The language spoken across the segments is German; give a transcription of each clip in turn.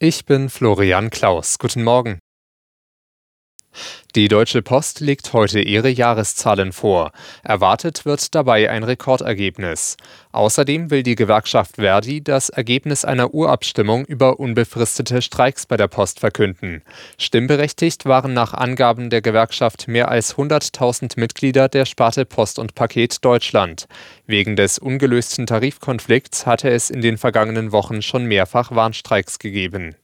Ich bin Florian Klaus. Guten Morgen. Die Deutsche Post legt heute ihre Jahreszahlen vor. Erwartet wird dabei ein Rekordergebnis. Außerdem will die Gewerkschaft Verdi das Ergebnis einer Urabstimmung über unbefristete Streiks bei der Post verkünden. Stimmberechtigt waren nach Angaben der Gewerkschaft mehr als 100.000 Mitglieder der Sparte Post und Paket Deutschland. Wegen des ungelösten Tarifkonflikts hatte es in den vergangenen Wochen schon mehrfach Warnstreiks gegeben.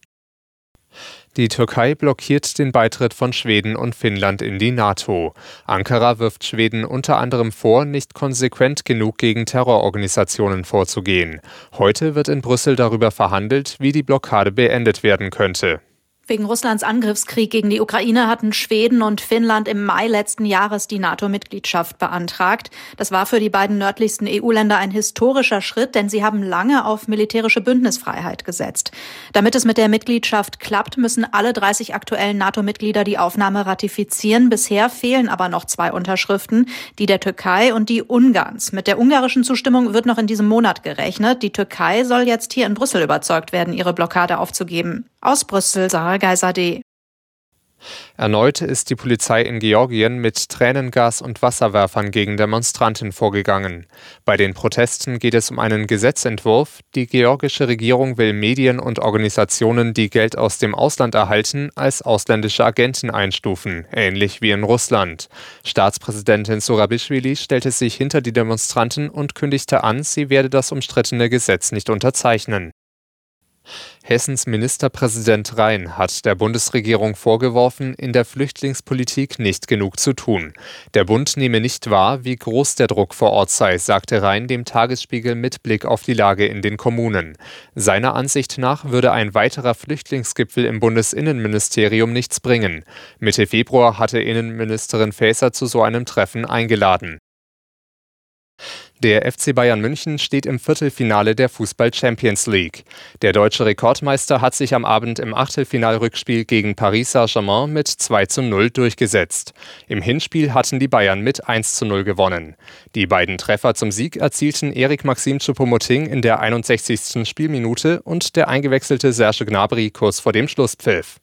Die Türkei blockiert den Beitritt von Schweden und Finnland in die NATO. Ankara wirft Schweden unter anderem vor, nicht konsequent genug gegen Terrororganisationen vorzugehen. Heute wird in Brüssel darüber verhandelt, wie die Blockade beendet werden könnte. Wegen Russlands Angriffskrieg gegen die Ukraine hatten Schweden und Finnland im Mai letzten Jahres die NATO-Mitgliedschaft beantragt. Das war für die beiden nördlichsten EU-Länder ein historischer Schritt, denn sie haben lange auf militärische Bündnisfreiheit gesetzt. Damit es mit der Mitgliedschaft klappt, müssen alle 30 aktuellen NATO-Mitglieder die Aufnahme ratifizieren. Bisher fehlen aber noch zwei Unterschriften, die der Türkei und die Ungarns. Mit der ungarischen Zustimmung wird noch in diesem Monat gerechnet. Die Türkei soll jetzt hier in Brüssel überzeugt werden, ihre Blockade aufzugeben. Aus Brüssel, Sarah Geiser.de. Erneut ist die Polizei in Georgien mit Tränengas und Wasserwerfern gegen Demonstranten vorgegangen. Bei den Protesten geht es um einen Gesetzentwurf. Die georgische Regierung will Medien und Organisationen, die Geld aus dem Ausland erhalten, als ausländische Agenten einstufen, ähnlich wie in Russland. Staatspräsidentin Sorabischwili stellte sich hinter die Demonstranten und kündigte an, sie werde das umstrittene Gesetz nicht unterzeichnen. Hessens Ministerpräsident Rhein hat der Bundesregierung vorgeworfen, in der Flüchtlingspolitik nicht genug zu tun. Der Bund nehme nicht wahr, wie groß der Druck vor Ort sei, sagte Rhein dem Tagesspiegel mit Blick auf die Lage in den Kommunen. Seiner Ansicht nach würde ein weiterer Flüchtlingsgipfel im Bundesinnenministerium nichts bringen. Mitte Februar hatte Innenministerin Faeser zu so einem Treffen eingeladen. Der FC Bayern München steht im Viertelfinale der Fußball Champions League. Der deutsche Rekordmeister hat sich am Abend im Achtelfinalrückspiel gegen Paris Saint-Germain mit 2 zu 0 durchgesetzt. Im Hinspiel hatten die Bayern mit 1 zu 0 gewonnen. Die beiden Treffer zum Sieg erzielten Erik Maxim Choupo-Moting in der 61. Spielminute und der eingewechselte Serge Gnabry kurz vor dem Schlusspfiff.